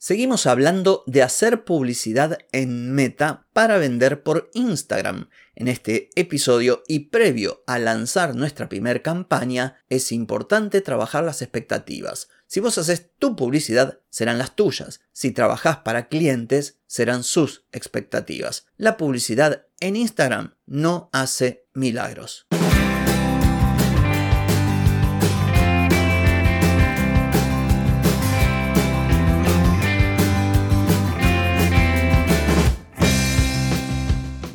Seguimos hablando de hacer publicidad en Meta para vender por Instagram. En este episodio y previo a lanzar nuestra primera campaña, es importante trabajar las expectativas. Si vos haces tu publicidad, serán las tuyas. Si trabajas para clientes, serán sus expectativas. La publicidad en Instagram no hace milagros.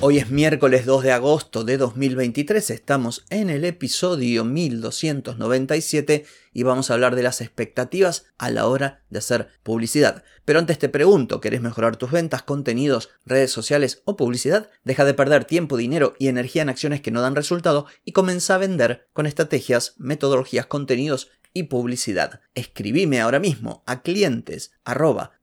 Hoy es miércoles 2 de agosto de 2023, estamos en el episodio 1297 y vamos a hablar de las expectativas a la hora de hacer publicidad. Pero antes te pregunto, ¿querés mejorar tus ventas, contenidos, redes sociales o publicidad? Deja de perder tiempo, dinero y energía en acciones que no dan resultado y comienza a vender con estrategias, metodologías, contenidos publicidad. Escribime ahora mismo a clientes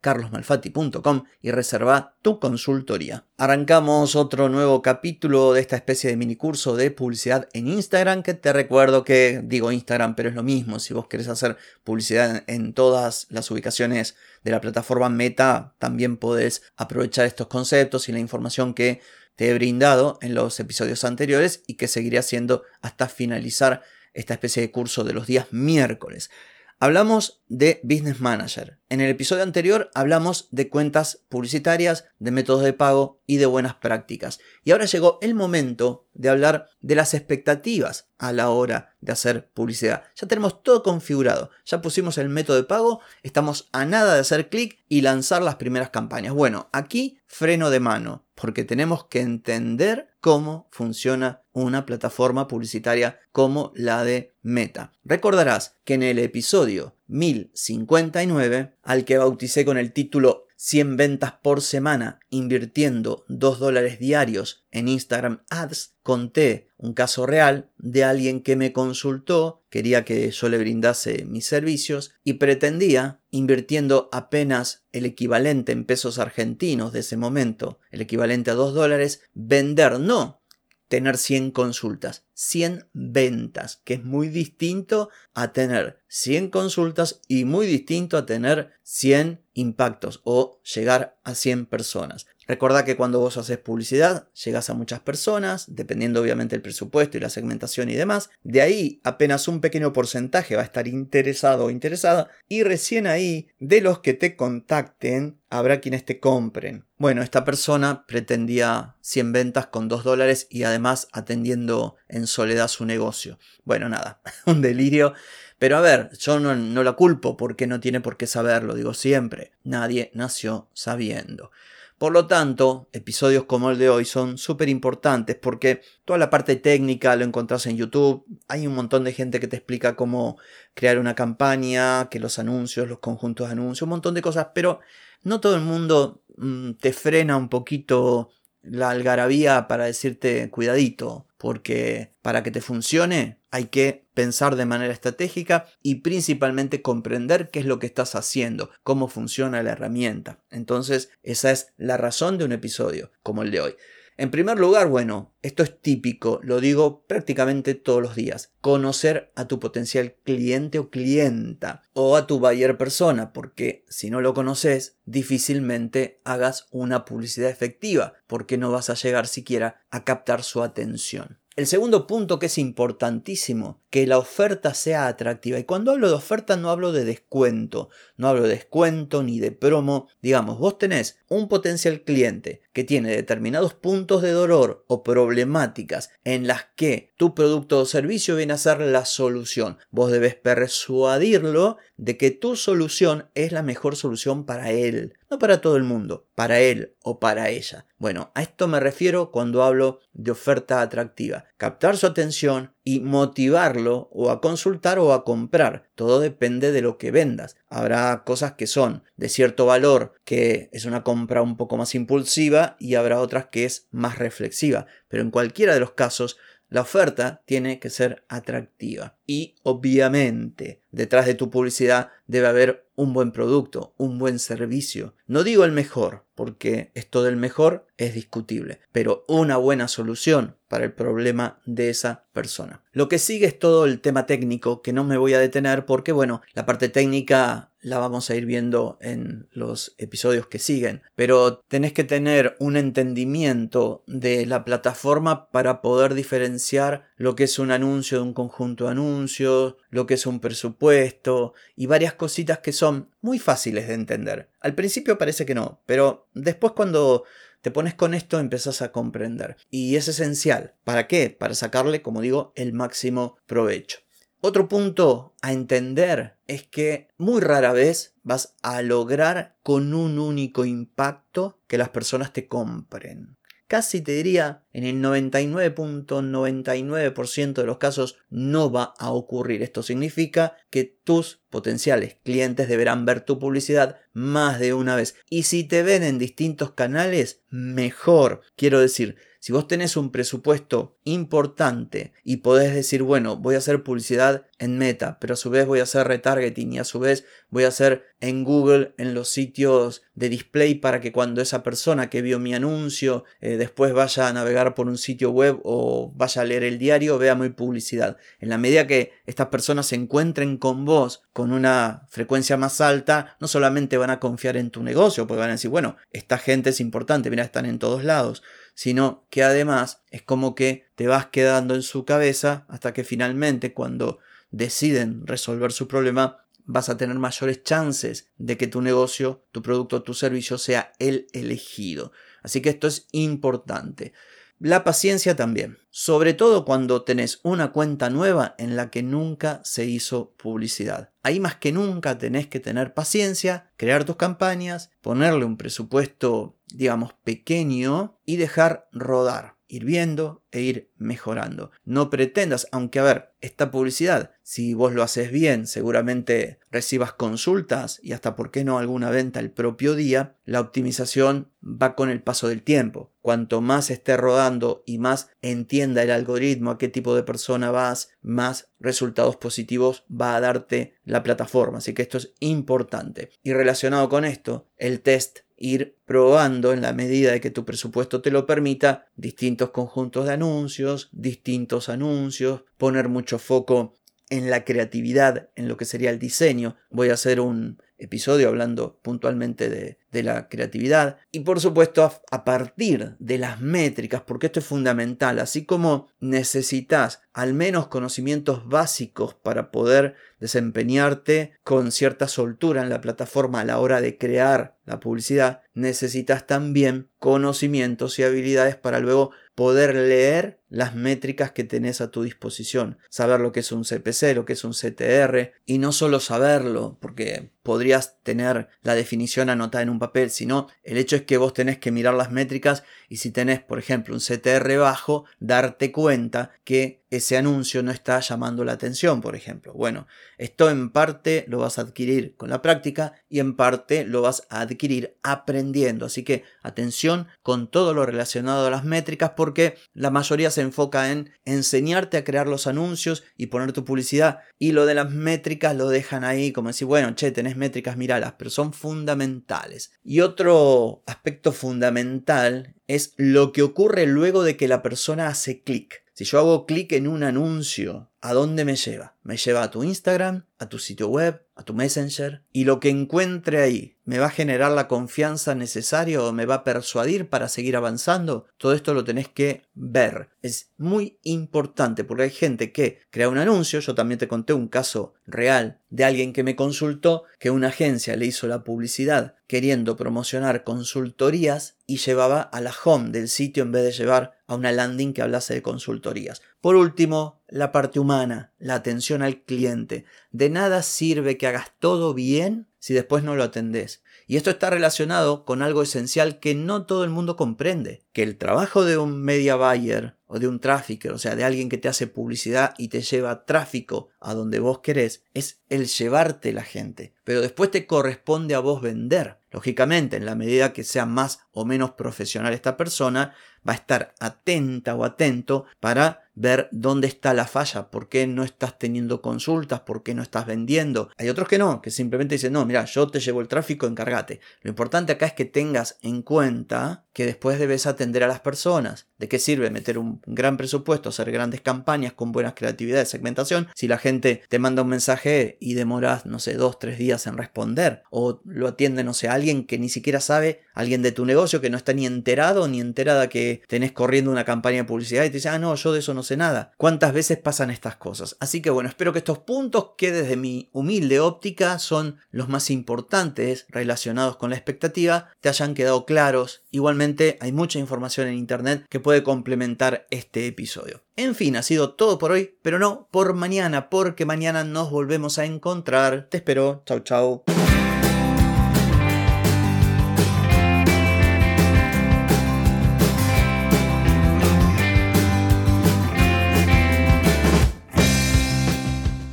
carlosmalfatti.com y reserva tu consultoría. Arrancamos otro nuevo capítulo de esta especie de mini curso de publicidad en Instagram que te recuerdo que digo Instagram pero es lo mismo si vos querés hacer publicidad en todas las ubicaciones de la plataforma Meta también podés aprovechar estos conceptos y la información que te he brindado en los episodios anteriores y que seguiré haciendo hasta finalizar esta especie de curso de los días miércoles. Hablamos de Business Manager. En el episodio anterior hablamos de cuentas publicitarias, de métodos de pago y de buenas prácticas. Y ahora llegó el momento de hablar de las expectativas a la hora de hacer publicidad. Ya tenemos todo configurado, ya pusimos el método de pago, estamos a nada de hacer clic y lanzar las primeras campañas. Bueno, aquí freno de mano, porque tenemos que entender cómo funciona una plataforma publicitaria como la de Meta. Recordarás que en el episodio 1059, al que bauticé con el título 100 ventas por semana invirtiendo 2 dólares diarios en Instagram Ads, conté un caso real de alguien que me consultó, quería que yo le brindase mis servicios y pretendía, invirtiendo apenas el equivalente en pesos argentinos de ese momento, el equivalente a 2 dólares, vender no tener 100 consultas, 100 ventas, que es muy distinto a tener 100 consultas y muy distinto a tener 100 impactos o llegar a 100 personas. Recuerda que cuando vos haces publicidad, llegas a muchas personas, dependiendo obviamente del presupuesto y la segmentación y demás. De ahí apenas un pequeño porcentaje va a estar interesado o interesada. Y recién ahí, de los que te contacten, habrá quienes te compren. Bueno, esta persona pretendía 100 ventas con 2 dólares y además atendiendo en soledad su negocio. Bueno, nada, un delirio. Pero a ver, yo no, no la culpo porque no tiene por qué saberlo, digo siempre. Nadie nació sabiendo. Por lo tanto, episodios como el de hoy son súper importantes porque toda la parte técnica lo encontrás en YouTube. Hay un montón de gente que te explica cómo crear una campaña, que los anuncios, los conjuntos de anuncios, un montón de cosas, pero no todo el mundo mm, te frena un poquito la algarabía para decirte cuidadito, porque para que te funcione hay que pensar de manera estratégica y principalmente comprender qué es lo que estás haciendo, cómo funciona la herramienta. Entonces, esa es la razón de un episodio como el de hoy. En primer lugar, bueno, esto es típico, lo digo prácticamente todos los días, conocer a tu potencial cliente o clienta o a tu buyer persona, porque si no lo conoces, difícilmente hagas una publicidad efectiva, porque no vas a llegar siquiera a captar su atención. El segundo punto que es importantísimo, que la oferta sea atractiva. Y cuando hablo de oferta no hablo de descuento, no hablo de descuento ni de promo. Digamos, vos tenés un potencial cliente que tiene determinados puntos de dolor o problemáticas en las que tu producto o servicio viene a ser la solución. Vos debes persuadirlo de que tu solución es la mejor solución para él. No para todo el mundo, para él o para ella. Bueno, a esto me refiero cuando hablo de oferta atractiva. Captar su atención y motivarlo o a consultar o a comprar. Todo depende de lo que vendas. Habrá cosas que son de cierto valor, que es una compra un poco más impulsiva y habrá otras que es más reflexiva. Pero en cualquiera de los casos, la oferta tiene que ser atractiva. Y obviamente, detrás de tu publicidad debe haber un buen producto, un buen servicio. No digo el mejor, porque esto del mejor es discutible, pero una buena solución para el problema de esa persona. Lo que sigue es todo el tema técnico, que no me voy a detener porque, bueno, la parte técnica la vamos a ir viendo en los episodios que siguen, pero tenés que tener un entendimiento de la plataforma para poder diferenciar lo que es un anuncio de un conjunto de anuncios, lo que es un presupuesto y varias cositas que son muy fáciles de entender. Al principio parece que no, pero después cuando te pones con esto empezás a comprender. Y es esencial. ¿Para qué? Para sacarle, como digo, el máximo provecho. Otro punto a entender es que muy rara vez vas a lograr con un único impacto que las personas te compren. Casi te diría, en el 99.99% de los casos no va a ocurrir. Esto significa que tus potenciales clientes deberán ver tu publicidad más de una vez. Y si te ven en distintos canales, mejor. Quiero decir, si vos tenés un presupuesto importante y podés decir, bueno, voy a hacer publicidad en Meta, pero a su vez voy a hacer retargeting y a su vez voy a hacer en Google, en los sitios de display para que cuando esa persona que vio mi anuncio eh, después vaya a navegar por un sitio web o vaya a leer el diario, vea mi publicidad. En la medida que estas personas se encuentren con vos con una frecuencia más alta, no solamente van a confiar en tu negocio, porque van a decir, bueno, esta gente es importante, mira, están en todos lados sino que además es como que te vas quedando en su cabeza hasta que finalmente cuando deciden resolver su problema vas a tener mayores chances de que tu negocio, tu producto, tu servicio sea el elegido. Así que esto es importante. La paciencia también, sobre todo cuando tenés una cuenta nueva en la que nunca se hizo publicidad. Ahí más que nunca tenés que tener paciencia, crear tus campañas, ponerle un presupuesto, digamos, pequeño y dejar rodar ir viendo e ir mejorando. No pretendas, aunque a ver, esta publicidad, si vos lo haces bien, seguramente recibas consultas y hasta por qué no alguna venta el propio día, la optimización va con el paso del tiempo. Cuanto más esté rodando y más entienda el algoritmo a qué tipo de persona vas, más resultados positivos va a darte la plataforma. Así que esto es importante. Y relacionado con esto, el test ir probando en la medida de que tu presupuesto te lo permita distintos conjuntos de anuncios, distintos anuncios, poner mucho foco en la creatividad, en lo que sería el diseño. Voy a hacer un episodio hablando puntualmente de, la creatividad. Y por supuesto a, partir de las métricas, porque esto es fundamental, así como necesitas al menos conocimientos básicos para poder desempeñarte con cierta soltura en la plataforma a la hora de crear la publicidad, necesitas también conocimientos y habilidades para luego poder leer las métricas que tenés a tu disposición, saber lo que es un CPC, lo que es un CTR, y no solo saberlo, porque podrías tener la definición anotada en un papel, sino el hecho es que vos tenés que mirar las métricas y si tenés, por ejemplo, un CTR bajo, darte cuenta que ese anuncio no está llamando la atención, por ejemplo. Bueno, esto en parte lo vas a adquirir con la práctica y en parte lo vas a adquirir aprendiendo. Así que atención con todo lo relacionado a las métricas porque la mayoría se enfoca en enseñarte a crear los anuncios y poner tu publicidad y lo de las métricas lo dejan ahí como decir, bueno, che, tenés métricas, miralas, pero son fundamentales. Y otro aspecto fundamental es lo que ocurre luego de que la persona hace clic. Si yo hago clic en un anuncio, ¿a dónde me lleva? Me lleva a tu Instagram, a tu sitio web, a tu Messenger, y lo que encuentre ahí, ¿me va a generar la confianza necesaria o me va a persuadir para seguir avanzando? Todo esto lo tenés que ver. Es muy importante porque hay gente que crea un anuncio, yo también te conté un caso real de alguien que me consultó que una agencia le hizo la publicidad queriendo promocionar consultorías y llevaba a la home del sitio en vez de llevar a una landing que hablase de consultorías. Por último, la parte humana, la atención al cliente. De nada sirve que hagas todo bien si después no lo atendés. Y esto está relacionado con algo esencial que no todo el mundo comprende, que el trabajo de un media buyer o de un trafficker, o sea, de alguien que te hace publicidad y te lleva tráfico a donde vos querés, es el llevarte la gente. Pero después te corresponde a vos vender. Lógicamente, en la medida que sea más o menos profesional esta persona, va a estar atenta o atento para ver dónde está la falla, por qué no estás teniendo consultas, por qué no estás vendiendo. Hay otros que no, que simplemente dicen, no, mira, yo te llevo el tráfico, encárgate. Lo importante acá es que tengas en cuenta que después debes atender a las personas. ¿De qué sirve meter un gran presupuesto, hacer grandes campañas con buenas creatividades, segmentación, si la gente te manda un mensaje y demoras, no sé, dos, tres días en responder? O lo atiende, no sé, alguien que ni siquiera sabe, alguien de tu negocio que no está ni enterado ni enterada que tenés corriendo una campaña de publicidad y te dice, ah, no, yo de eso no sé nada. ¿Cuántas veces pasan estas cosas? Así que bueno, espero que estos puntos que desde mi humilde óptica son los más importantes relacionados con la expectativa te hayan quedado claros. Igualmente hay mucha información en internet que puede complementar este episodio. En fin, ha sido todo por hoy, pero no por mañana, porque mañana nos volvemos a encontrar. Te espero. Chau, chau.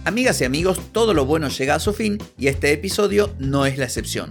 Amigas y amigos, todo lo bueno llega a su fin y este episodio no es la excepción.